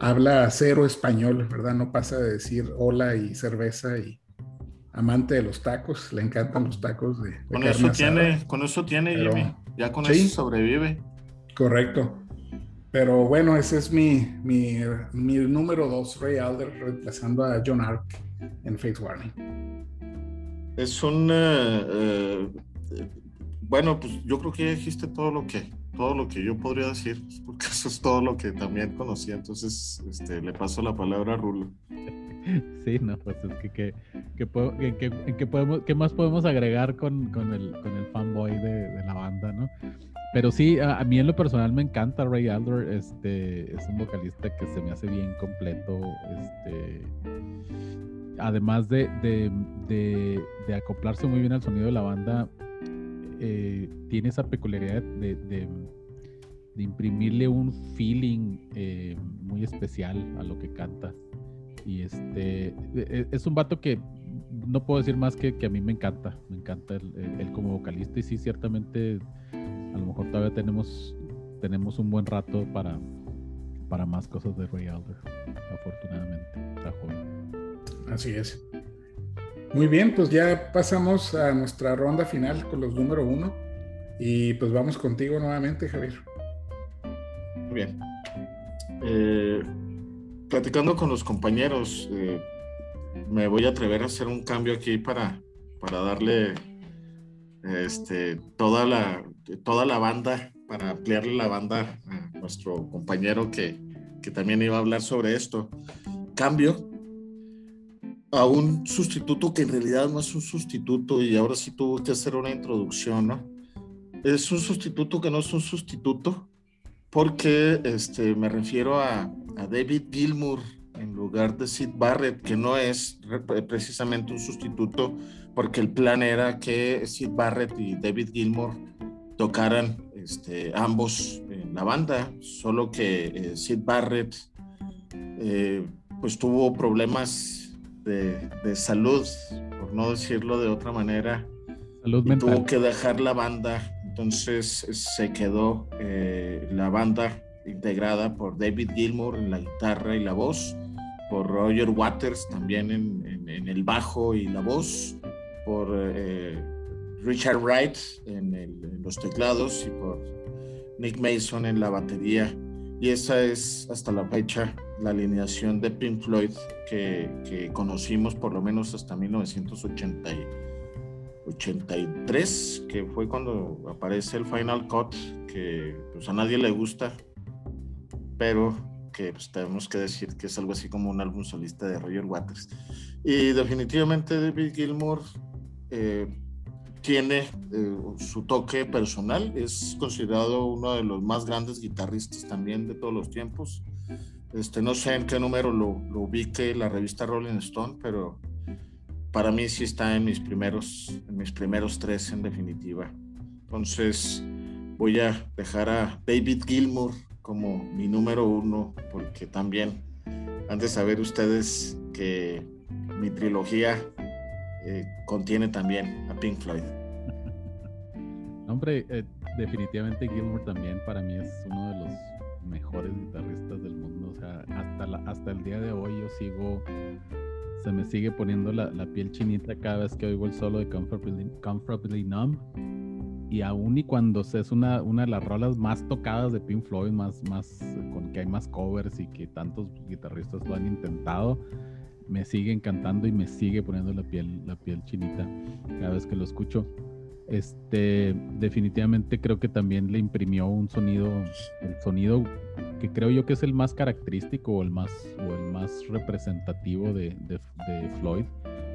habla cero español, ¿verdad? No pasa de decir hola y cerveza y amante de los tacos, le encantan los tacos de, con, eso tiene, con eso tiene, Jimmy, ya con eso sobrevive. Correcto. Pero bueno, ese es mi, mi, mi número dos, Ray Alder, reemplazando a John Ark en Faith Warning. Es un... Eh, bueno, pues yo creo que ya dijiste todo lo que, todo lo que yo podría decir, porque (laughs) eso es todo lo que también conocía. Entonces, este, le paso la palabra a Rulo. (laughs) Sí, no, pues es que, que, podemos, ¿qué más podemos agregar con, con, el, con el fanboy de, de la banda, no? Pero sí, a, mí en lo personal me encanta Ray Alder, este, es un vocalista que se me hace bien completo, este, además de, de, de, de acoplarse muy bien al sonido de la banda, eh, tiene esa peculiaridad de, imprimirle un feeling eh, muy especial a lo que canta. Y este e, e, es un vato que no puedo decir más que, que a mí me encanta. Me encanta él, como vocalista. Y sí, ciertamente, a lo mejor todavía tenemos, tenemos un buen rato para, para más cosas de Ray Alder. Afortunadamente, está joven. Así es. Muy bien, pues ya pasamos a nuestra ronda final con los número uno. Y pues vamos contigo nuevamente, Javier. Muy bien. Eh, platicando con los compañeros, eh, me voy a atrever a hacer un cambio aquí para, para darle este, toda, la, toda la banda, para ampliarle la banda a nuestro compañero que, que también iba a hablar sobre esto. cambio a un sustituto que en realidad no es un sustituto y ahora sí tuvo que hacer una introducción, ¿no? Es un sustituto que no es un sustituto porque este, me refiero a, a David Gilmour en lugar de Sid Barrett, que no es precisamente un sustituto porque el plan era que Sid Barrett y David Gilmour tocaran este, ambos en la banda, solo que eh, Sid Barrett eh, pues tuvo problemas de, de, salud, por no decirlo de otra manera, salud y tuvo que dejar la banda, entonces se quedó eh, la banda integrada por David Gilmour en la guitarra y la voz, por Roger Waters también en, en, el bajo y la voz, por Richard Wright en, los teclados y por Nick Mason en la batería. Y esa es hasta la fecha la alineación de Pink Floyd que, conocimos por lo menos hasta 1983, que fue cuando aparece el Final Cut, que pues a nadie le gusta, pero que pues, tenemos que decir que es algo así como un álbum solista de Roger Waters. Y definitivamente David Gilmour eh, tiene eh, su toque personal, es considerado uno de los más grandes guitarristas también de todos los tiempos. Este, no sé en qué número lo, lo ubique la revista Rolling Stone, pero para mí sí está en mis primeros, en mis primeros tres en definitiva. Entonces voy a dejar a David Gilmour como mi número uno, porque también han de saber ustedes que mi trilogía eh, contiene también a Pink Floyd. (laughs) Hombre, eh, definitivamente Gilmour también para mí es uno de los mejores guitarristas del mundo. O sea, hasta, hasta el día de hoy yo sigo, se me sigue poniendo la, piel chinita cada vez que oigo el solo de Comfortably, Comfortably Numb. Y aún y cuando es una, una de las rolas más tocadas de Pink Floyd, más, más, con que hay más covers y que tantos guitarristas lo han intentado, me sigue encantando y me sigue poniendo la piel, la piel chinita cada vez que lo escucho. Este, definitivamente creo que también le imprimió un sonido, el sonido que creo yo que es el más característico o el más, o el más representativo de, Floyd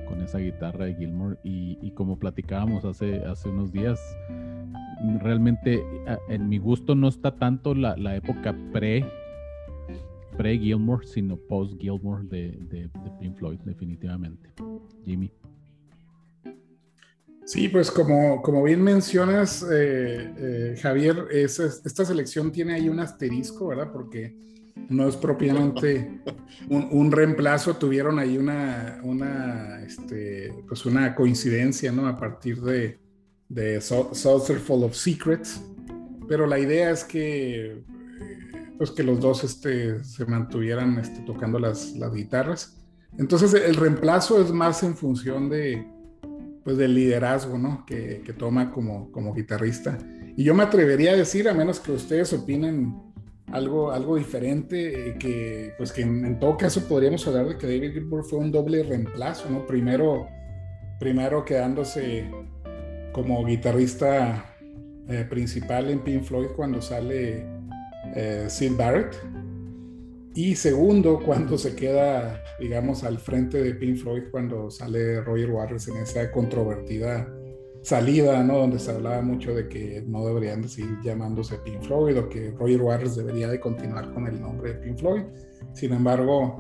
con esa guitarra de Gilmore y, como platicábamos hace, hace unos días, realmente en mi gusto no está tanto la, la época pre pre Gilmore, sino post Gilmore de, de, Pink Floyd, definitivamente. Jimmy. Sí, pues como, como bien mencionas, eh, eh, Javier, esta selección tiene ahí un asterisco, ¿verdad? Porque no es propiamente (laughs) un, reemplazo, tuvieron ahí una, una, este, pues una coincidencia, ¿no? A partir de, de Saucer Full of Secrets, pero la idea es que pues que los dos este, se mantuvieran este, tocando las, las, guitarras. Entonces el reemplazo es más en función de, pues, del liderazgo ¿no? que, que, toma como, como guitarrista. Y yo me atrevería a decir, a menos que ustedes opinen algo, algo diferente, eh, que, pues que en, todo caso podríamos hablar de que David Gilmour fue un doble reemplazo, ¿no? Primero, primero quedándose como guitarrista eh, principal en Pink Floyd cuando sale eh, Barrett. Y segundo, cuando se queda, digamos, al frente de Pink Floyd, cuando sale Roger Waters en esa controvertida salida, ¿no? Donde se hablaba mucho de que no deberían de seguir llamándose Pink Floyd o que Roger Waters debería de continuar con el nombre de Pink Floyd. Sin embargo,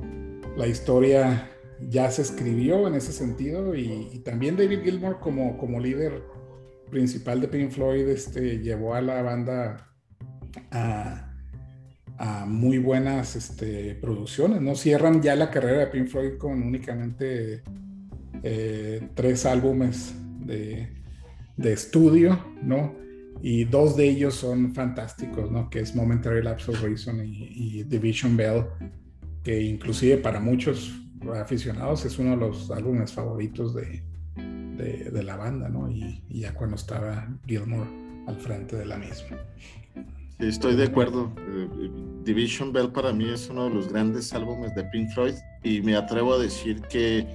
la historia ya se escribió en ese sentido y, también David Gilmour como, como líder principal de Pink Floyd este, llevó a la banda a, a muy buenas este, producciones, ¿no? Cierran ya la carrera de Pink Floyd con únicamente eh, tres álbumes de, estudio, ¿no? Y dos de ellos son fantásticos, ¿no? Que es Momentary Lapse of Reason y, Division Bell, que inclusive para muchos aficionados es uno de los álbumes favoritos de, de, la banda, ¿no? Y, y ya cuando estaba Gilmore al frente de la misma. Estoy de acuerdo. Eh, Division Bell para mí es uno de los grandes álbumes de Pink Floyd y me atrevo a decir que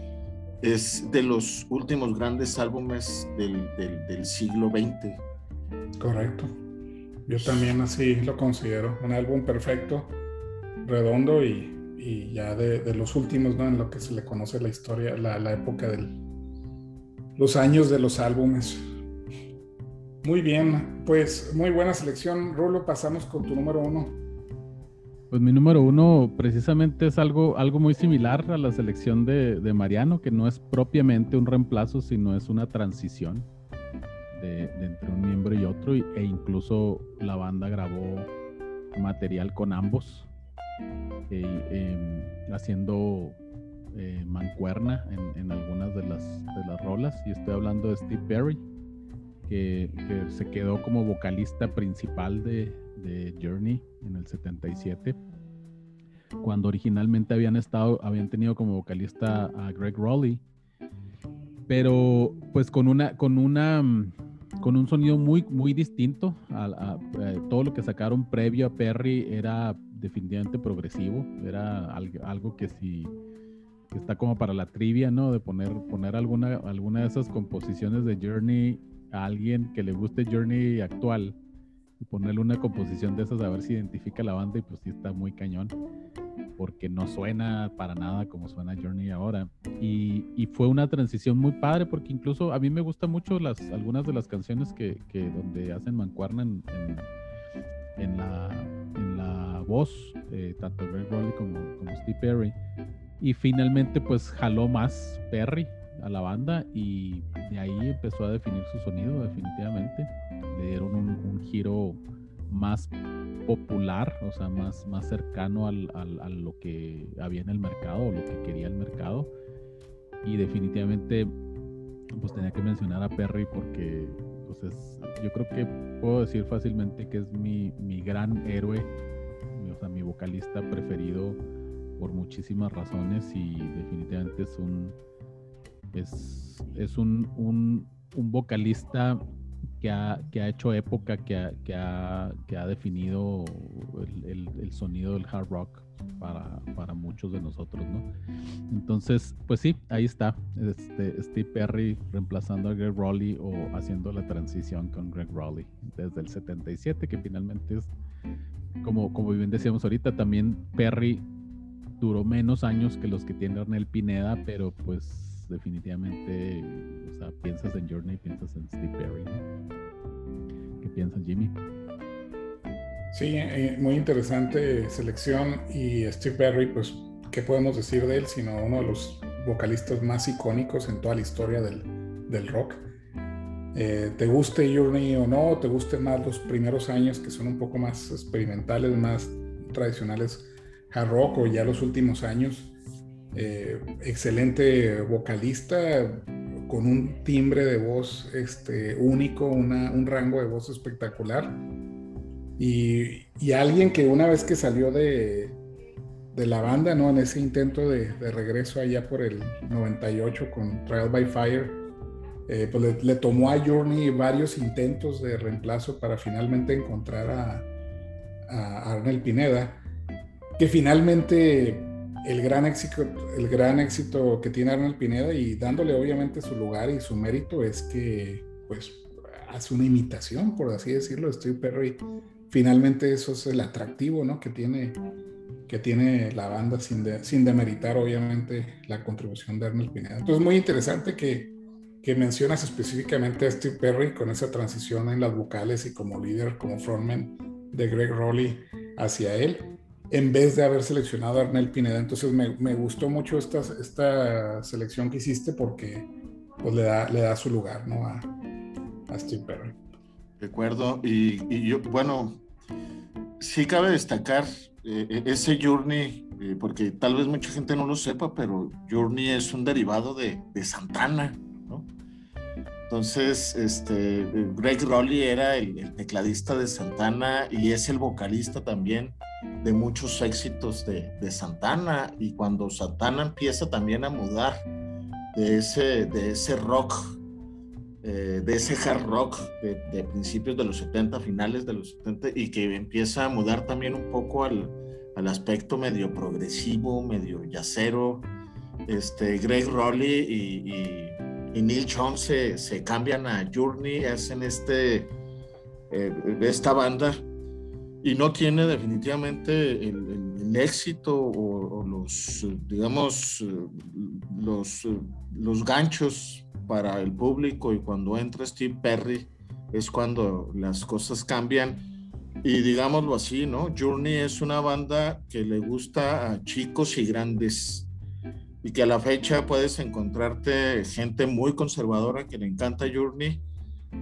es de los últimos grandes álbumes del, del, siglo XX. Correcto. Yo también así lo considero. Un álbum perfecto, redondo y, y ya de, los últimos, ¿no? En lo que se le conoce la historia, la, la época de los años de los álbumes. Muy bien, pues muy buena selección. Rulo, pasamos con tu número uno. Pues mi número uno precisamente es algo, algo muy similar a la selección de, Mariano, que no es propiamente un reemplazo, sino es una transición de, entre un miembro y otro, e incluso la banda grabó material con ambos, eh, em, haciendo eh, mancuerna en, algunas de las, de las rolas, y estoy hablando de Steve Perry, que, se quedó como vocalista principal de, de, Journey en el 77, cuando originalmente habían estado, habían tenido como vocalista a Greg Rowley, pero pues con una, con una con un sonido muy, muy distinto a, eh, todo lo que sacaron previo a Perry era definitivamente progresivo, era algo, que si está como para la trivia, ¿no? De poner, poner alguna, alguna de esas composiciones de Journey a alguien que le guste Journey actual y ponerle una composición de esas a ver si identifica la banda y pues sí está muy cañón porque no suena para nada como suena Journey ahora. Y, y fue una transición muy padre porque incluso a mí me gustan mucho las algunas de las canciones que, que donde hacen mancuerna en, en, la, en la voz eh, tanto Greg Rowley como, como Steve Perry. Y finalmente pues jaló más Perry a la banda y de ahí empezó a definir su sonido definitivamente. Le dieron un, giro más popular, o sea, más, más cercano al, al, a lo que había en el mercado o lo que quería el mercado. Y definitivamente, pues tenía que mencionar a Perry porque, pues es, yo creo que puedo decir fácilmente que es mi, mi gran héroe, o sea, mi vocalista preferido por muchísimas razones y definitivamente es un es, es un, un, un, vocalista que ha, que ha, hecho época, que ha, que ha, que ha definido el, el, sonido del hard rock para, para, muchos de nosotros, ¿no? Entonces, pues sí, ahí está, este, Steve Perry reemplazando a Greg Rowley o haciendo la transición con Greg Rowley desde el 77, que finalmente es, como, como bien decíamos ahorita, también Perry duró menos años que los que tiene Arnel Pineda, pero pues definitivamente, o piensas en Journey, piensas en Steve Perry. ¿Qué piensas, Jimmy? Sí, eh, muy interesante selección y Steve Perry, pues, ¿qué podemos decir de él? Sino uno de los vocalistas más icónicos en toda la historia del, del rock. Eh, te guste Journey o no, te gusten más los primeros años que son un poco más experimentales, más tradicionales hard rock o ya los últimos años, eh, excelente vocalista con un timbre de voz este, único, un rango de voz espectacular. Y, alguien que una vez que salió de, de la banda, ¿no? En ese intento de, regreso allá por el 98 con Trial by Fire, eh, pues le, tomó a Journey varios intentos de reemplazo para finalmente encontrar a, a Arnel Pineda, que finalmente el gran éxito, el gran éxito que tiene Arnold Pineda y dándole obviamente su lugar y su mérito es que pues hace una imitación, por así decirlo, de Steve Perry. Finalmente eso es el atractivo, ¿no? Que tiene, que tiene la banda sin, sin demeritar obviamente la contribución de Arnold Pineda. Entonces muy interesante que, que mencionas específicamente a Steve Perry con esa transición en las vocales y como líder, como frontman de Greg Rowley hacia él en vez de haber seleccionado a Arnel Pineda. Entonces me, me gustó mucho esta, esta, selección que hiciste porque pues, le, da, le da su lugar ¿no? a, a Steve Perry. De acuerdo, y, y, yo, bueno, sí cabe destacar eh, e, ese Journey, eh, porque tal vez mucha gente no lo sepa, pero Journey es un derivado de, de Santana. Entonces, este, Greg Rowley era el, tecladista de Santana y es el vocalista también de muchos éxitos de, Santana. Y cuando Santana empieza también a mudar de ese, de ese rock, eh, de ese hard rock de, principios de los 70, finales de los 70 y que empieza a mudar también un poco al, al aspecto medio progresivo, medio yacero, este, Greg Rowley y, Neil Young se, se, cambian a Journey, hacen este, eh, esta banda y no tiene definitivamente el, éxito o, los, digamos, los, los ganchos para el público y cuando entra Steve Perry es cuando las cosas cambian y digámoslo así, ¿no? Journey es una banda que le gusta a chicos y grandes y que a la fecha puedes encontrarte gente muy conservadora que le encanta Journey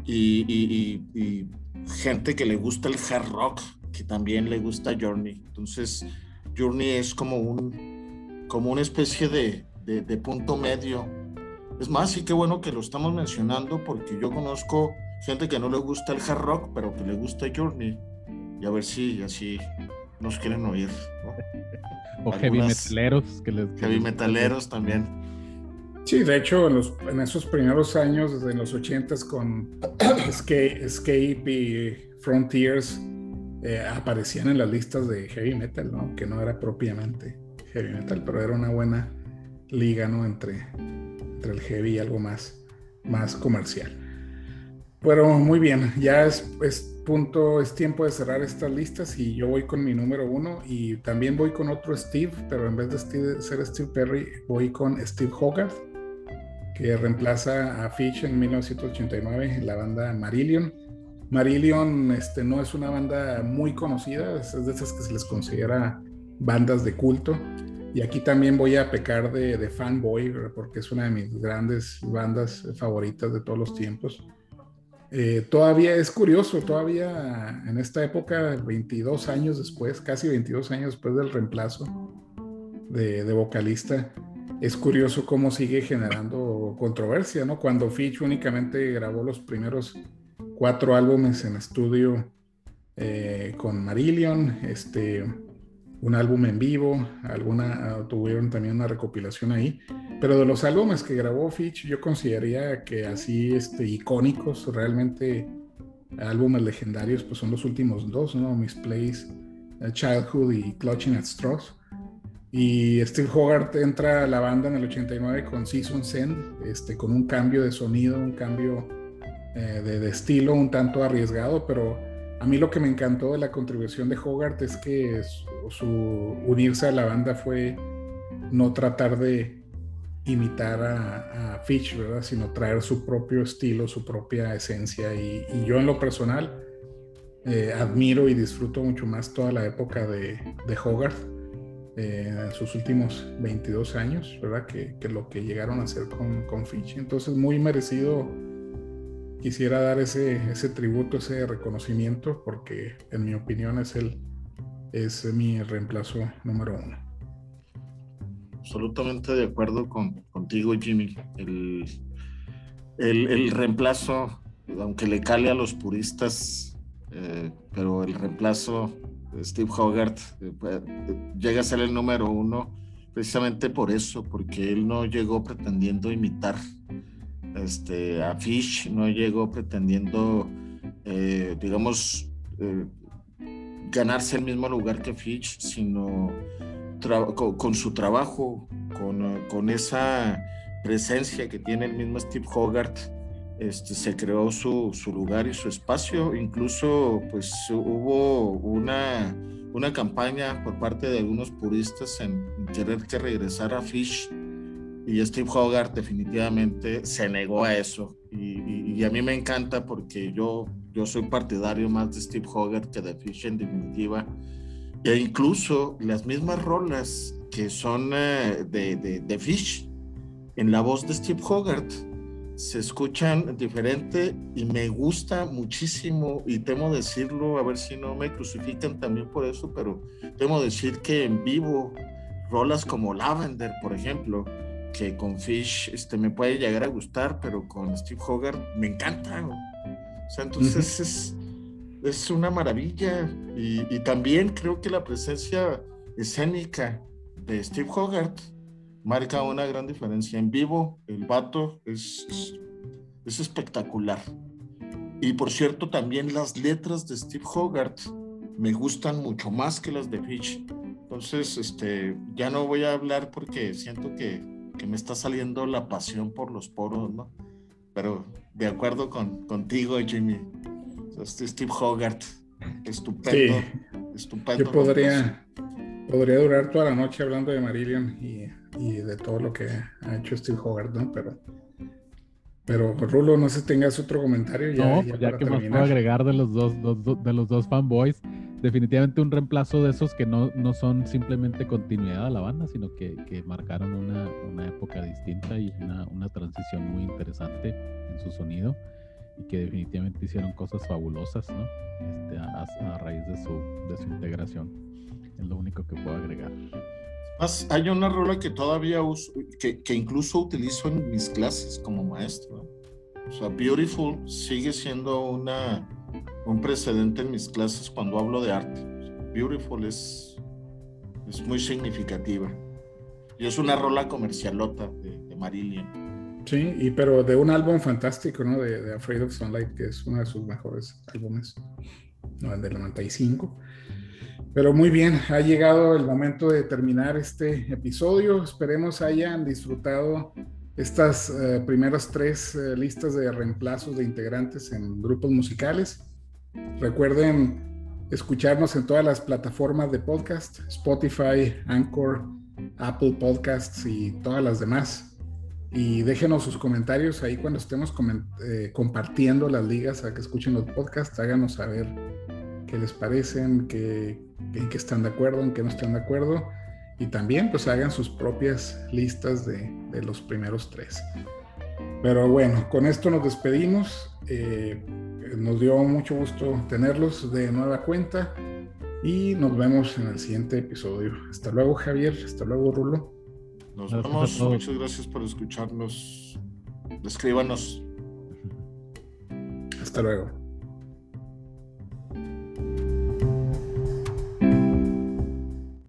y, y gente que le gusta el hard rock que también le gusta Journey. Entonces, Journey es como, un, como una especie de, de, punto medio. Es más, sí que bueno que lo estamos mencionando porque yo conozco gente que no le gusta el hard rock, pero que le gusta Journey. Y a ver si así nos quieren oír. (laughs) O heavy metaleros. Que les, heavy metaleros también. Sí, de hecho, en, los, en esos primeros años, desde los 80s, con (clears throat) Escape, Escape y Frontiers, eh, aparecían en las listas de heavy metal, ¿no? Que no era propiamente heavy metal, pero era una buena liga, ¿no? Entre, entre el heavy y algo más, más comercial. Pero muy bien, ya es, punto, es tiempo de cerrar estas listas y yo voy con mi número uno y también voy con otro Steve, pero en vez de ser Steve Perry, voy con Steve Hogarth, que reemplaza a Fish en 1989 en la banda Marillion Marillion este, no es una banda muy conocida, es de esas que se les considera bandas de culto. Y aquí también voy a pecar de, fanboy, porque es una de mis grandes bandas favoritas de todos los tiempos. Eh, todavía es curioso, todavía en esta época, 22 años después, casi 22 años después del reemplazo de, vocalista, es curioso cómo sigue generando controversia, ¿no? Cuando Fitch únicamente grabó los primeros cuatro álbumes en estudio eh, con Marillion, este, un álbum en vivo, alguna, tuvieron también una recopilación ahí, pero de los álbumes que grabó Fitch yo consideraría que así este, icónicos, realmente álbumes legendarios, pues son los últimos dos, ¿no? Misplaced uh, Childhood y Clutching at Straws. Y Steve Hogarth entra a la banda en el 89 con Season End, este, con un cambio de sonido, un cambio eh, de, estilo un tanto arriesgado, pero a mí lo que me encantó de la contribución de Hogarth es que su, unirse a la banda fue no tratar de imitar a, Fitch, ¿verdad? Sino traer su propio estilo, su propia esencia. Y, yo en lo personal eh, admiro y disfruto mucho más toda la época de, de Hogarth. Eh, en sus últimos 22 años, ¿verdad? Que, lo que llegaron a hacer con, con Fitch. Entonces, muy merecido quisiera dar ese, ese tributo, ese reconocimiento, porque en mi opinión es, el, es mi reemplazo número uno. Absolutamente de acuerdo con, contigo, Jimmy. El, el, reemplazo, aunque le cale a los puristas, eh, pero el reemplazo de Steve Hogarth eh, llega a ser el número uno precisamente por eso, porque él no llegó pretendiendo imitar este, a Fish no llegó pretendiendo, eh, digamos, ganarse el mismo lugar que Fish, sino con, su trabajo, con, esa presencia que tiene el mismo Steve Hogarth, este, se creó su, lugar y su espacio. Incluso, pues hubo una, una campaña por parte de algunos puristas en querer que regresara Fish y Steve Hogarth definitivamente se negó a eso. Y, a mí me encanta porque yo, yo soy partidario más de Steve Hogarth que de Fish en definitiva. E incluso las mismas rolas que son eh, de, de, de, Fish en la voz de Steve Hogarth se escuchan diferente y me gusta muchísimo y temo decirlo, a ver si no me crucifican también por eso, pero temo decir que en vivo rolas como Lavender, por ejemplo, que con Fish este, me puede llegar a gustar, pero con Steve Hogarth me encanta. O sea, entonces es, es, una maravilla. Y, también creo que la presencia escénica de Steve Hogarth marca una gran diferencia. En vivo, el vato es, es, es espectacular. Y por cierto, también las letras de Steve Hogarth me gustan mucho más que las de Fish. Entonces, este, ya no voy a hablar porque siento que que me está saliendo la pasión por los poros, ¿no? Pero de acuerdo con, contigo, Jimmy. Este Steve Hogarth, estupendo. estupendo. Yo podría, podría durar toda la noche hablando de Marillion y, y de todo lo que ha hecho Steve Hogarth, ¿no? Pero, pero Rulo, no sé si tengas otro comentario. Ya, no, ya, pues ya que más puedo agregar de los dos, dos, de los dos fanboys definitivamente un reemplazo de esos que no, no son simplemente continuidad a la banda, sino que, que marcaron una, una, época distinta y una, una, transición muy interesante en su sonido y que definitivamente hicieron cosas fabulosas ¿no? este, a, a, raíz de su, de su integración. Es lo único que puedo agregar. Hay una rola que todavía uso, que, que incluso utilizo en mis clases como maestro. O sea, Beautiful sigue siendo una, un precedente en mis clases cuando hablo de arte. Beautiful es, es muy significativa. Y es una rola comercialota de, de Marillion. Sí, y pero de un álbum fantástico, ¿no? De, Afraid of Sunlight, que es uno de sus mejores álbumes, ¿no? del 95. Pero muy bien, ha llegado el momento de terminar este episodio. Esperemos hayan disfrutado estas uh, primeras tres uh, listas de reemplazos de integrantes en grupos musicales. Recuerden escucharnos en todas las plataformas de podcast, Spotify, Anchor, Apple Podcasts y todas las demás. Y déjenos sus comentarios ahí cuando estemos eh, compartiendo las ligas a que escuchen los podcasts. Háganos saber qué les parecen, qué, en qué están de acuerdo, en qué no están de acuerdo. Y también pues hagan sus propias listas de, de los primeros tres. Pero bueno, con esto nos despedimos. Eh, nos dio mucho gusto tenerlos de nueva cuenta y nos vemos en el siguiente episodio. Hasta luego, Javier. Hasta luego, Rulo. Nos vemos. Muchas gracias por escríbanos. Descríbanos. Hasta luego.